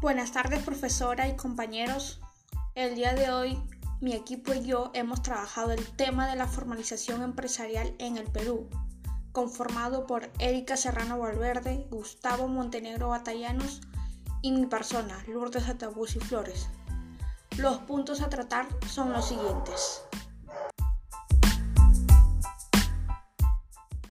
Buenas tardes profesora y compañeros. El día de hoy mi equipo y yo hemos trabajado el tema de la formalización empresarial en el Perú, conformado por Erika Serrano Valverde, Gustavo Montenegro Batallanos y mi persona, Lourdes Atabús y Flores. Los puntos a tratar son los siguientes.